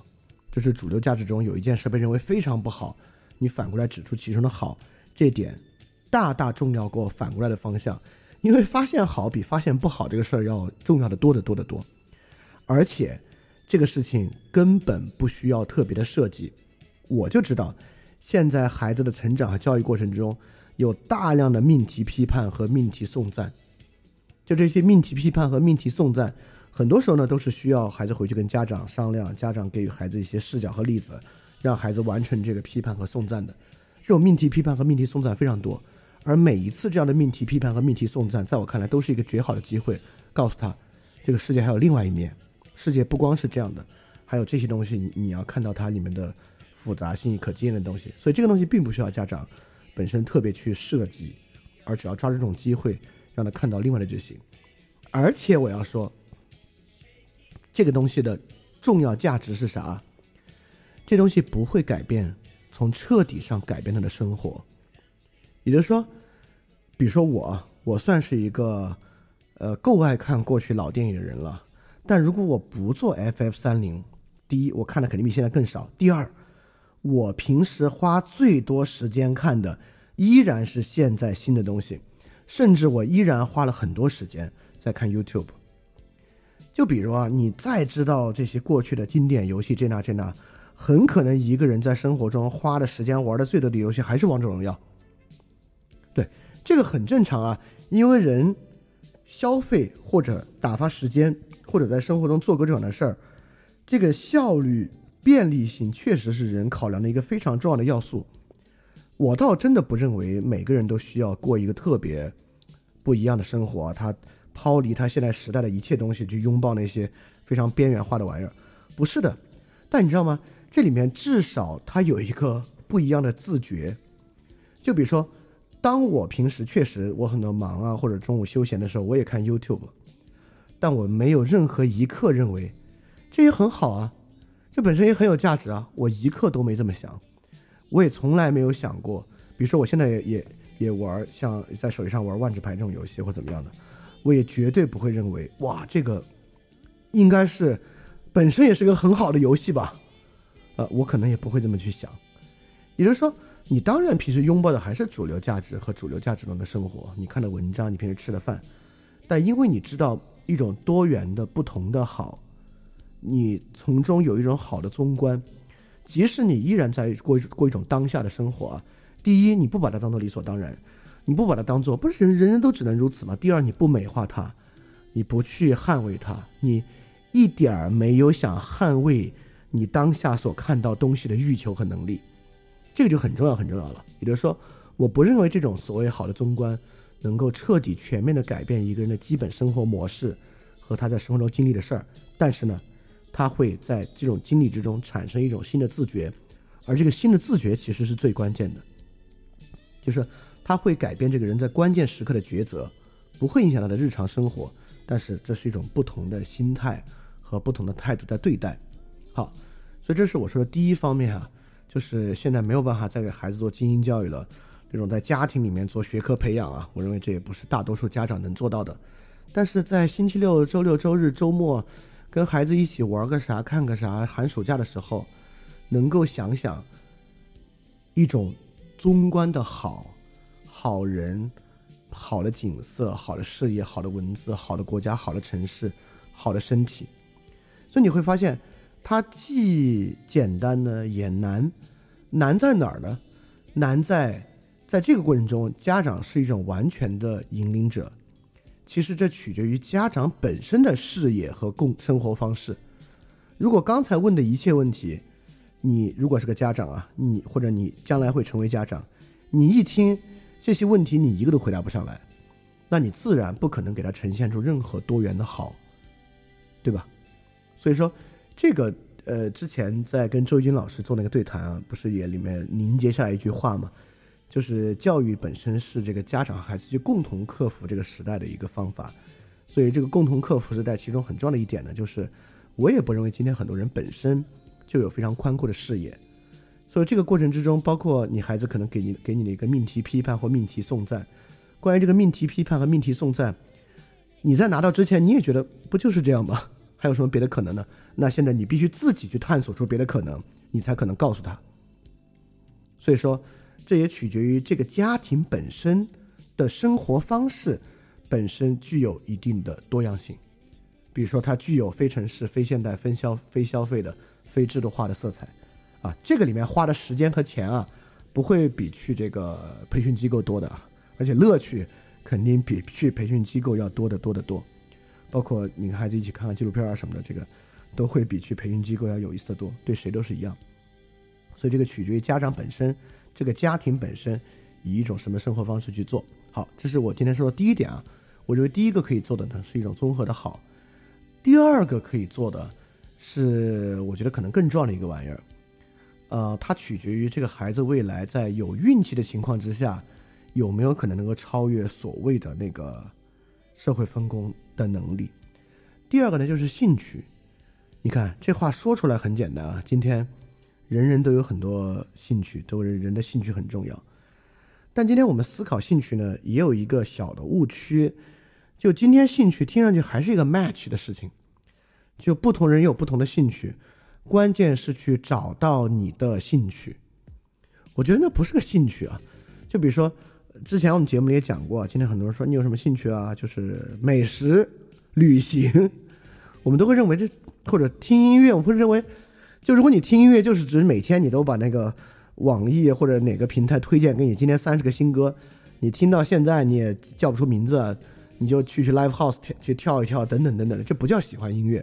就是主流价值中有一件事被认为非常不好，你反过来指出其中的好，这点大大重要过反过来的方向。因为发现好比发现不好这个事儿要重要的多得多得多，而且这个事情根本不需要特别的设计，我就知道，现在孩子的成长和教育过程中有大量的命题批判和命题送赞，就这些命题批判和命题送赞，很多时候呢都是需要孩子回去跟家长商量，家长给予孩子一些视角和例子，让孩子完成这个批判和送赞的，这种命题批判和命题送赞非常多。而每一次这样的命题批判和命题送赞，在我看来都是一个绝好的机会，告诉他，这个世界还有另外一面，世界不光是这样的，还有这些东西，你你要看到它里面的复杂性、可经验的东西。所以这个东西并不需要家长本身特别去设计，而只要抓住这种机会，让他看到另外的就行。而且我要说，这个东西的重要价值是啥？这东西不会改变，从彻底上改变他的生活，也就是说。比如说我，我算是一个，呃，够爱看过去老电影的人了。但如果我不做 FF 三零，第一，我看的肯定比现在更少；第二，我平时花最多时间看的依然是现在新的东西，甚至我依然花了很多时间在看 YouTube。就比如啊，你再知道这些过去的经典游戏这那这那，很可能一个人在生活中花的时间玩的最多的游戏还是王者荣耀。对。这个很正常啊，因为人消费或者打发时间，或者在生活中做各种的事儿，这个效率、便利性确实是人考量的一个非常重要的要素。我倒真的不认为每个人都需要过一个特别不一样的生活，他抛离他现在时代的一切东西，去拥抱那些非常边缘化的玩意儿，不是的。但你知道吗？这里面至少他有一个不一样的自觉，就比如说。当我平时确实我很多忙啊，或者中午休闲的时候，我也看 YouTube，但我没有任何一刻认为这也很好啊，这本身也很有价值啊，我一刻都没这么想，我也从来没有想过，比如说我现在也也也玩像在手机上玩万智牌这种游戏或怎么样的，我也绝对不会认为哇这个应该是本身也是个很好的游戏吧，呃，我可能也不会这么去想，也就是说。你当然平时拥抱的还是主流价值和主流价值中的生活，你看的文章，你平时吃的饭，但因为你知道一种多元的不同的好，你从中有一种好的综观，即使你依然在过过一种当下的生活啊，第一你不把它当做理所当然，你不把它当做不是人人人都只能如此吗？第二你不美化它，你不去捍卫它，你一点儿没有想捍卫你当下所看到东西的欲求和能力。这个就很重要，很重要了。也就是说，我不认为这种所谓好的宗观能够彻底全面的改变一个人的基本生活模式和他在生活中经历的事儿。但是呢，他会在这种经历之中产生一种新的自觉，而这个新的自觉其实是最关键的，就是他会改变这个人在关键时刻的抉择，不会影响他的日常生活。但是这是一种不同的心态和不同的态度在对待。好，所以这是我说的第一方面啊。就是现在没有办法再给孩子做精英教育了，这种在家庭里面做学科培养啊，我认为这也不是大多数家长能做到的。但是在星期六、周六、周日、周末，跟孩子一起玩个啥、看个啥，寒暑假的时候，能够想想一种综观的好、好人、好的景色、好的事业、好的文字、好的国家、好的城市、好的身体，所以你会发现，它既简单呢，也难。难在哪儿呢？难在在这个过程中，家长是一种完全的引领者。其实这取决于家长本身的视野和共生活方式。如果刚才问的一切问题，你如果是个家长啊，你或者你将来会成为家长，你一听这些问题，你一个都回答不上来，那你自然不可能给他呈现出任何多元的好，对吧？所以说，这个呃，之前在跟周一军老师做那个对谈啊，不是也里面凝结下来一句话吗？就是教育本身是这个家长和孩子去共同克服这个时代的一个方法，所以这个共同克服时代其中很重要的一点呢，就是我也不认为今天很多人本身就有非常宽阔的视野，所以这个过程之中，包括你孩子可能给你给你的一个命题批判或命题送赞，关于这个命题批判和命题送赞，你在拿到之前你也觉得不就是这样吗？还有什么别的可能呢？那现在你必须自己去探索出别的可能，你才可能告诉他。所以说。这也取决于这个家庭本身的生活方式本身具有一定的多样性，比如说它具有非城市、非现代、非消、非消费的、非制度化的色彩，啊，这个里面花的时间和钱啊，不会比去这个培训机构多的，而且乐趣肯定比去培训机构要多得多得多，包括你跟孩子一起看看纪录片啊什么的，这个都会比去培训机构要有意思的多，对谁都是一样，所以这个取决于家长本身。这个家庭本身以一种什么生活方式去做好？这是我今天说的第一点啊。我认为第一个可以做的呢是一种综合的好。第二个可以做的是，我觉得可能更重要的一个玩意儿。呃，它取决于这个孩子未来在有运气的情况之下，有没有可能能够超越所谓的那个社会分工的能力。第二个呢就是兴趣。你看这话说出来很简单啊，今天。人人都有很多兴趣，都人人的兴趣很重要。但今天我们思考兴趣呢，也有一个小的误区。就今天兴趣听上去还是一个 match 的事情，就不同人有不同的兴趣，关键是去找到你的兴趣。我觉得那不是个兴趣啊。就比如说，之前我们节目里也讲过，今天很多人说你有什么兴趣啊？就是美食、旅行，我们都会认为这或者听音乐，我们会认为。就如果你听音乐，就是指每天你都把那个网易或者哪个平台推荐给你今天三十个新歌，你听到现在你也叫不出名字，你就去去 live house 去跳一跳等等等等的，这不叫喜欢音乐。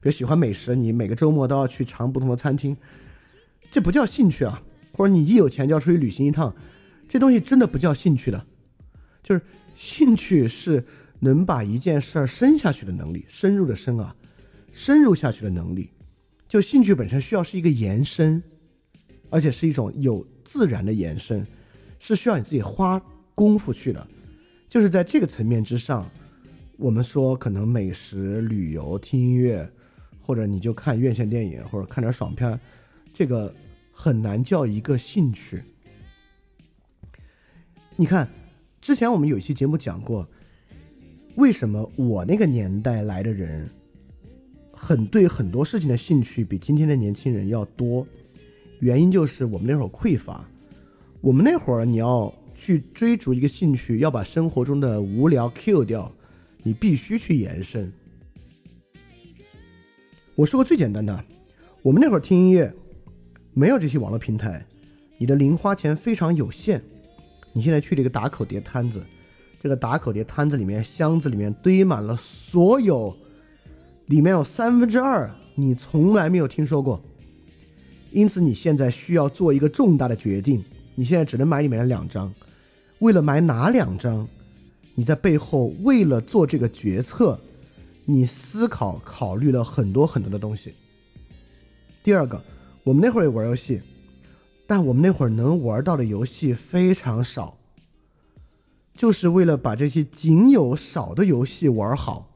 比如喜欢美食，你每个周末都要去尝不同的餐厅，这不叫兴趣啊。或者你一有钱就要出去旅行一趟，这东西真的不叫兴趣的。就是兴趣是能把一件事儿深下去的能力，深入的深啊，深入下去的能力。就兴趣本身需要是一个延伸，而且是一种有自然的延伸，是需要你自己花功夫去的。就是在这个层面之上，我们说可能美食、旅游、听音乐，或者你就看院线电影，或者看点爽片，这个很难叫一个兴趣。你看，之前我们有一期节目讲过，为什么我那个年代来的人。很对很多事情的兴趣比今天的年轻人要多，原因就是我们那会儿匮乏。我们那会儿你要去追逐一个兴趣，要把生活中的无聊 Q 掉，你必须去延伸。我说个最简单的，我们那会儿听音乐，没有这些网络平台，你的零花钱非常有限。你现在去了一个打口碟摊子，这个打口碟摊子里面箱子里面堆满了所有。里面有三分之二你从来没有听说过，因此你现在需要做一个重大的决定。你现在只能买里面的两张，为了买哪两张，你在背后为了做这个决策，你思考考虑了很多很多的东西。第二个，我们那会儿也玩游戏，但我们那会儿能玩到的游戏非常少，就是为了把这些仅有少的游戏玩好。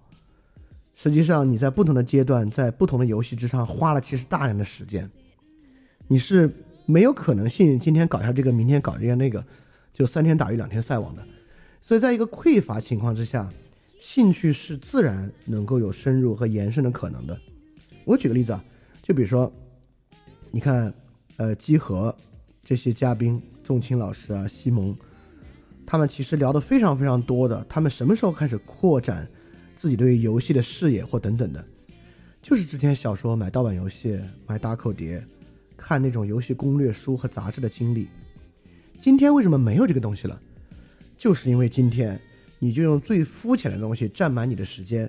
实际上，你在不同的阶段，在不同的游戏之上花了其实大量的时间，你是没有可能性今天搞一下这个，明天搞一下那个，就三天打鱼两天晒网的。所以在一个匮乏情况之下，兴趣是自然能够有深入和延伸的可能的。我举个例子啊，就比如说，你看，呃，基和这些嘉宾，仲青老师啊，西蒙，他们其实聊的非常非常多的。他们什么时候开始扩展自己对于游戏的视野或等等的？就是之前小说买盗版游戏、买打口碟、看那种游戏攻略书和杂志的经历。今天为什么没有这个东西了？就是因为今天。你就用最肤浅的东西占满你的时间，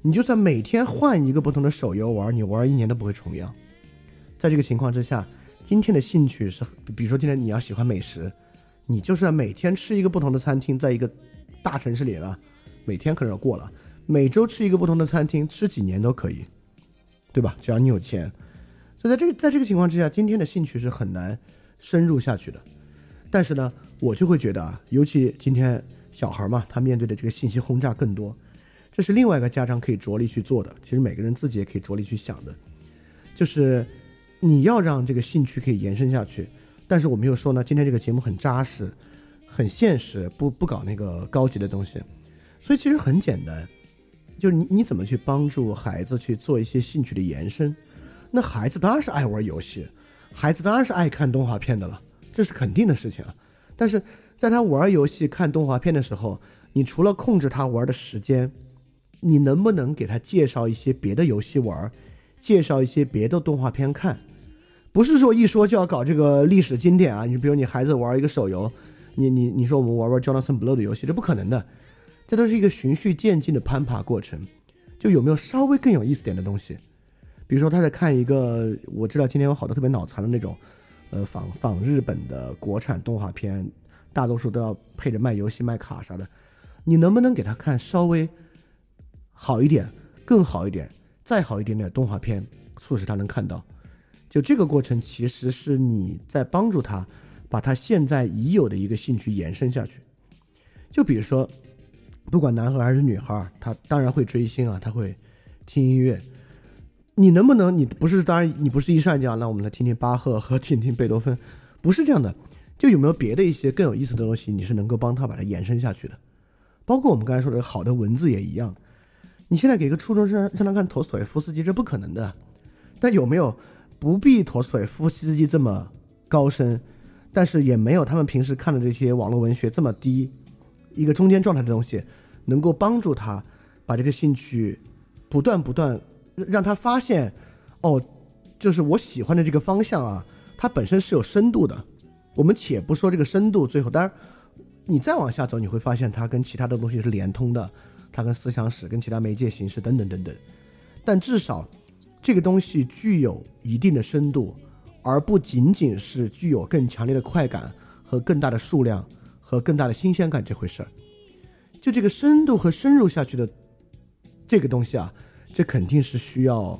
你就算每天换一个不同的手游玩，你玩一年都不会重样。在这个情况之下，今天的兴趣是，比如说今天你要喜欢美食，你就算每天吃一个不同的餐厅，在一个大城市里了，每天可能要过了，每周吃一个不同的餐厅，吃几年都可以，对吧？只要你有钱。所以在这个在这个情况之下，今天的兴趣是很难深入下去的。但是呢，我就会觉得啊，尤其今天。小孩嘛，他面对的这个信息轰炸更多，这是另外一个家长可以着力去做的。其实每个人自己也可以着力去想的，就是你要让这个兴趣可以延伸下去。但是我们又说呢，今天这个节目很扎实，很现实，不不搞那个高级的东西。所以其实很简单，就是你你怎么去帮助孩子去做一些兴趣的延伸？那孩子当然是爱玩游戏，孩子当然是爱看动画片的了，这是肯定的事情啊。但是。在他玩游戏、看动画片的时候，你除了控制他玩的时间，你能不能给他介绍一些别的游戏玩，介绍一些别的动画片看？不是说一说就要搞这个历史经典啊！你比如你孩子玩一个手游，你你你说我们玩玩 Jonathan Blow 的游戏，这不可能的，这都是一个循序渐进的攀爬过程。就有没有稍微更有意思点的东西？比如说他在看一个，我知道今天有好多特别脑残的那种，呃，仿仿日本的国产动画片。大多数都要配着卖游戏、卖卡啥的，你能不能给他看稍微好一点、更好一点、再好一点点动画片，促使他能看到？就这个过程，其实是你在帮助他把他现在已有的一个兴趣延伸下去。就比如说，不管男孩还是女孩，他当然会追星啊，他会听音乐。你能不能？你不是当然，你不是一上讲，那我们来听听巴赫和听听贝多芬，不是这样的。就有没有别的一些更有意思的东西，你是能够帮他把它延伸下去的？包括我们刚才说的好的文字也一样。你现在给个初中生让他看陀思妥耶夫斯基，这不可能的。但有没有不必陀思妥耶夫斯基这么高深，但是也没有他们平时看的这些网络文学这么低，一个中间状态的东西，能够帮助他把这个兴趣不断不断让他发现，哦，就是我喜欢的这个方向啊，它本身是有深度的。我们且不说这个深度，最后当然，你再往下走，你会发现它跟其他的东西是连通的，它跟思想史、跟其他媒介形式等等等等。但至少，这个东西具有一定的深度，而不仅仅是具有更强烈的快感和更大的数量和更大的新鲜感这回事儿。就这个深度和深入下去的这个东西啊，这肯定是需要，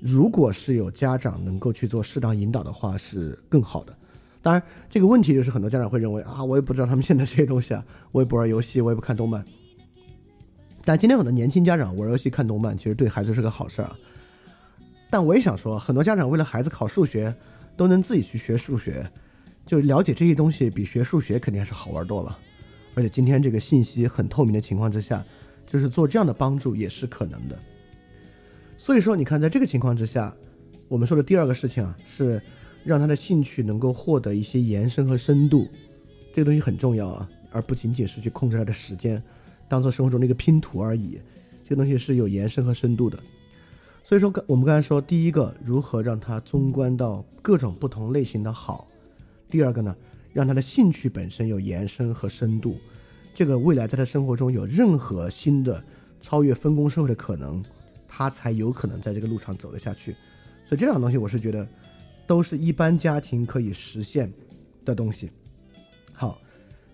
如果是有家长能够去做适当引导的话，是更好的。当然，这个问题就是很多家长会认为啊，我也不知道他们现在这些东西啊，我也不玩游戏，我也不看动漫。但今天很多年轻家长玩游戏、看动漫，其实对孩子是个好事儿啊。但我也想说，很多家长为了孩子考数学，都能自己去学数学，就了解这些东西，比学数学肯定还是好玩多了。而且今天这个信息很透明的情况之下，就是做这样的帮助也是可能的。所以说，你看，在这个情况之下，我们说的第二个事情啊是。让他的兴趣能够获得一些延伸和深度，这个东西很重要啊，而不仅仅是去控制他的时间，当做生活中的一个拼图而已。这个东西是有延伸和深度的。所以说，刚我们刚才说，第一个，如何让他综观到各种不同类型的好；第二个呢，让他的兴趣本身有延伸和深度，这个未来在他生活中有任何新的超越分工社会的可能，他才有可能在这个路上走得下去。所以这两个东西，我是觉得。都是一般家庭可以实现的东西。好，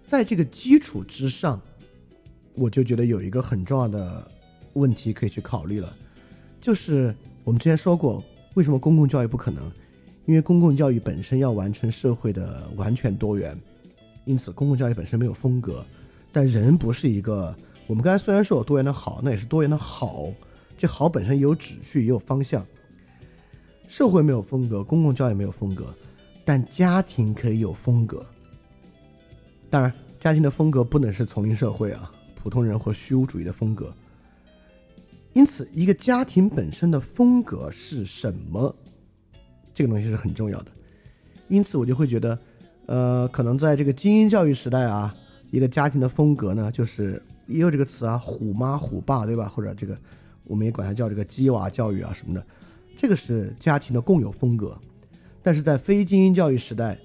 在这个基础之上，我就觉得有一个很重要的问题可以去考虑了，就是我们之前说过，为什么公共教育不可能？因为公共教育本身要完成社会的完全多元，因此公共教育本身没有风格。但人不是一个，我们刚才虽然说有多元的好，那也是多元的好，这好本身也有秩序，也有方向。社会没有风格，公共教育没有风格，但家庭可以有风格。当然，家庭的风格不能是丛林社会啊，普通人或虚无主义的风格。因此，一个家庭本身的风格是什么，这个东西是很重要的。因此，我就会觉得，呃，可能在这个精英教育时代啊，一个家庭的风格呢，就是也有这个词啊，“虎妈虎爸”，对吧？或者这个，我们也管它叫这个“鸡娃教育”啊什么的，这个是家庭的共有风格。但是在非精英教育时代，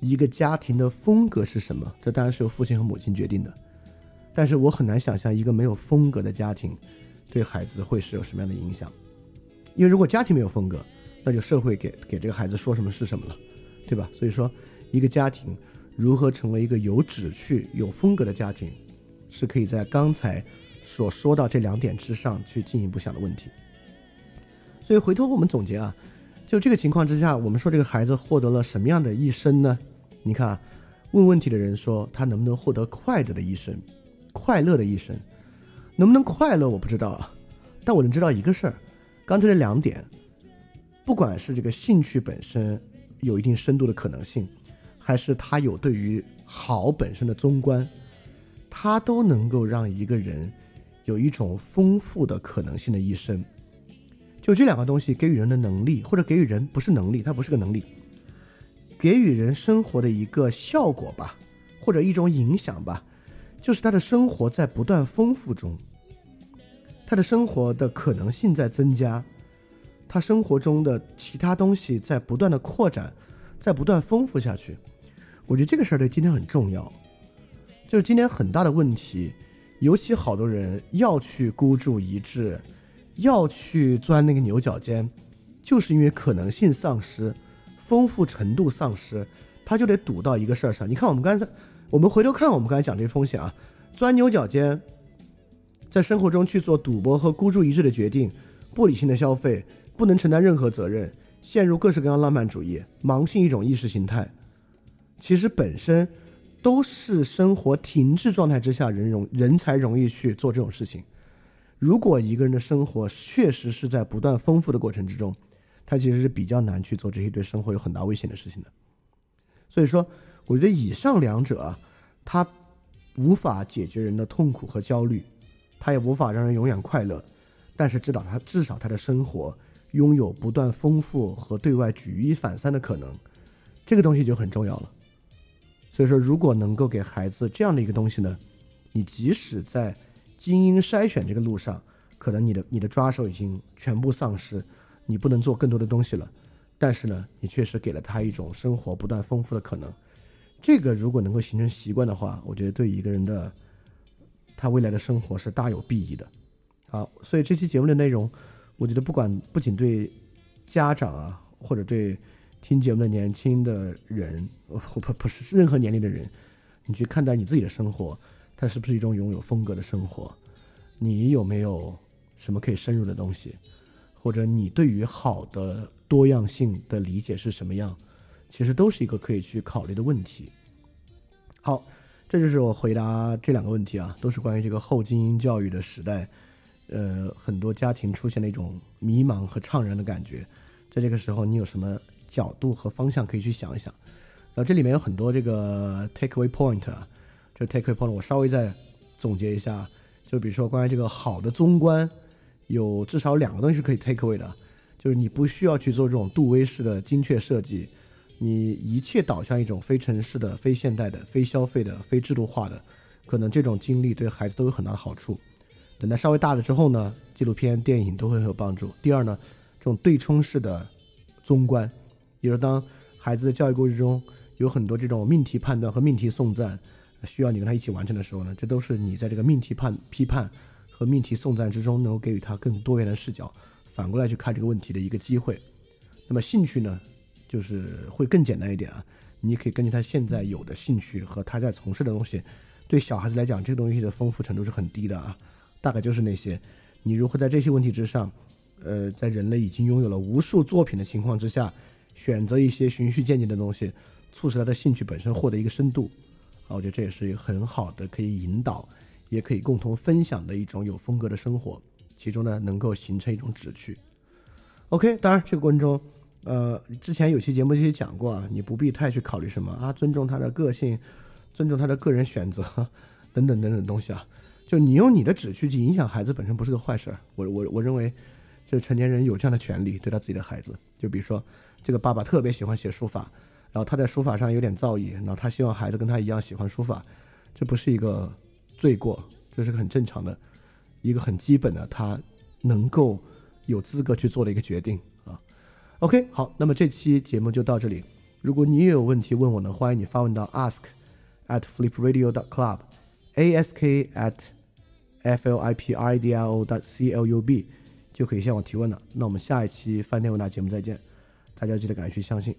一个家庭的风格是什么？这当然是由父亲和母亲决定的。但是我很难想象一个没有风格的家庭。对孩子会是有什么样的影响？因为如果家庭没有风格，那就社会给给这个孩子说什么是什么了，对吧？所以说，一个家庭如何成为一个有旨趣、有风格的家庭，是可以在刚才所说到这两点之上去进一步想的问题。所以回头我们总结啊，就这个情况之下，我们说这个孩子获得了什么样的一生呢？你看啊，问问题的人说他能不能获得快乐的一生，快乐的一生。能不能快乐我不知道啊，但我能知道一个事儿，刚才这两点，不管是这个兴趣本身有一定深度的可能性，还是他有对于好本身的综观，他都能够让一个人有一种丰富的可能性的一生。就这两个东西给予人的能力，或者给予人不是能力，它不是个能力，给予人生活的一个效果吧，或者一种影响吧。就是他的生活在不断丰富中，他的生活的可能性在增加，他生活中的其他东西在不断的扩展，在不断丰富下去。我觉得这个事儿对今天很重要。就是今天很大的问题，尤其好多人要去孤注一掷，要去钻那个牛角尖，就是因为可能性丧失，丰富程度丧失，他就得赌到一个事儿上。你看我们刚才。我们回头看，我们刚才讲这些风险啊，钻牛角尖，在生活中去做赌博和孤注一掷的决定，不理性的消费，不能承担任何责任，陷入各式各样浪漫主义，盲信一种意识形态，其实本身都是生活停滞状态之下人容人才容易去做这种事情。如果一个人的生活确实是在不断丰富的过程之中，他其实是比较难去做这些对生活有很大危险的事情的。所以说。我觉得以上两者啊，它无法解决人的痛苦和焦虑，它也无法让人永远快乐，但是至少他至少他的生活拥有不断丰富和对外举一反三的可能，这个东西就很重要了。所以说，如果能够给孩子这样的一个东西呢，你即使在精英筛选这个路上，可能你的你的抓手已经全部丧失，你不能做更多的东西了，但是呢，你确实给了他一种生活不断丰富的可能。这个如果能够形成习惯的话，我觉得对一个人的他未来的生活是大有裨益的。好，所以这期节目的内容，我觉得不管不仅对家长啊，或者对听节目的年轻的人，或不不是任何年龄的人，你去看待你自己的生活，它是不是一种拥有风格的生活？你有没有什么可以深入的东西？或者你对于好的多样性的理解是什么样？其实都是一个可以去考虑的问题。好，这就是我回答这两个问题啊，都是关于这个后精英教育的时代，呃，很多家庭出现了一种迷茫和怅然的感觉。在这个时候，你有什么角度和方向可以去想一想？然后这里面有很多这个 takeaway point 啊，这 takeaway point 我稍微再总结一下，就比如说关于这个好的综观，有至少两个东西是可以 take away 的，就是你不需要去做这种杜威式的精确设计。你一切导向一种非城市的、非现代的、非消费的、非制度化的，可能这种经历对孩子都有很大的好处。等他稍微大了之后呢，纪录片、电影都会很有帮助。第二呢，这种对冲式的综观，也就是当孩子的教育过程中有很多这种命题判断和命题送赞，需要你跟他一起完成的时候呢，这都是你在这个命题判批判和命题送赞之中能够给予他更多元的视角，反过来去看这个问题的一个机会。那么兴趣呢？就是会更简单一点啊，你可以根据他现在有的兴趣和他在从事的东西，对小孩子来讲，这个东西的丰富程度是很低的啊，大概就是那些，你如何在这些问题之上，呃，在人类已经拥有了无数作品的情况之下，选择一些循序渐进的东西，促使他的兴趣本身获得一个深度，啊，我觉得这也是一个很好的可以引导，也可以共同分享的一种有风格的生活，其中呢能够形成一种旨趣。OK，当然这个过程中。呃，之前有期节目其实讲过啊，你不必太去考虑什么啊，尊重他的个性，尊重他的个人选择，等等等等东西啊，就你用你的纸去去影响孩子本身不是个坏事儿。我我我认为，就成年人有这样的权利对他自己的孩子。就比如说，这个爸爸特别喜欢写书法，然后他在书法上有点造诣，然后他希望孩子跟他一样喜欢书法，这不是一个罪过，这是个很正常的，一个很基本的他能够有资格去做的一个决定啊。OK，好，那么这期节目就到这里。如果你也有问题问我呢，欢迎你发问到 ask at flipradio.club，ask at f l i p i d i o dot c l u b 就可以向我提问了。那我们下一期饭店问答节目再见，大家记得敢于去相信。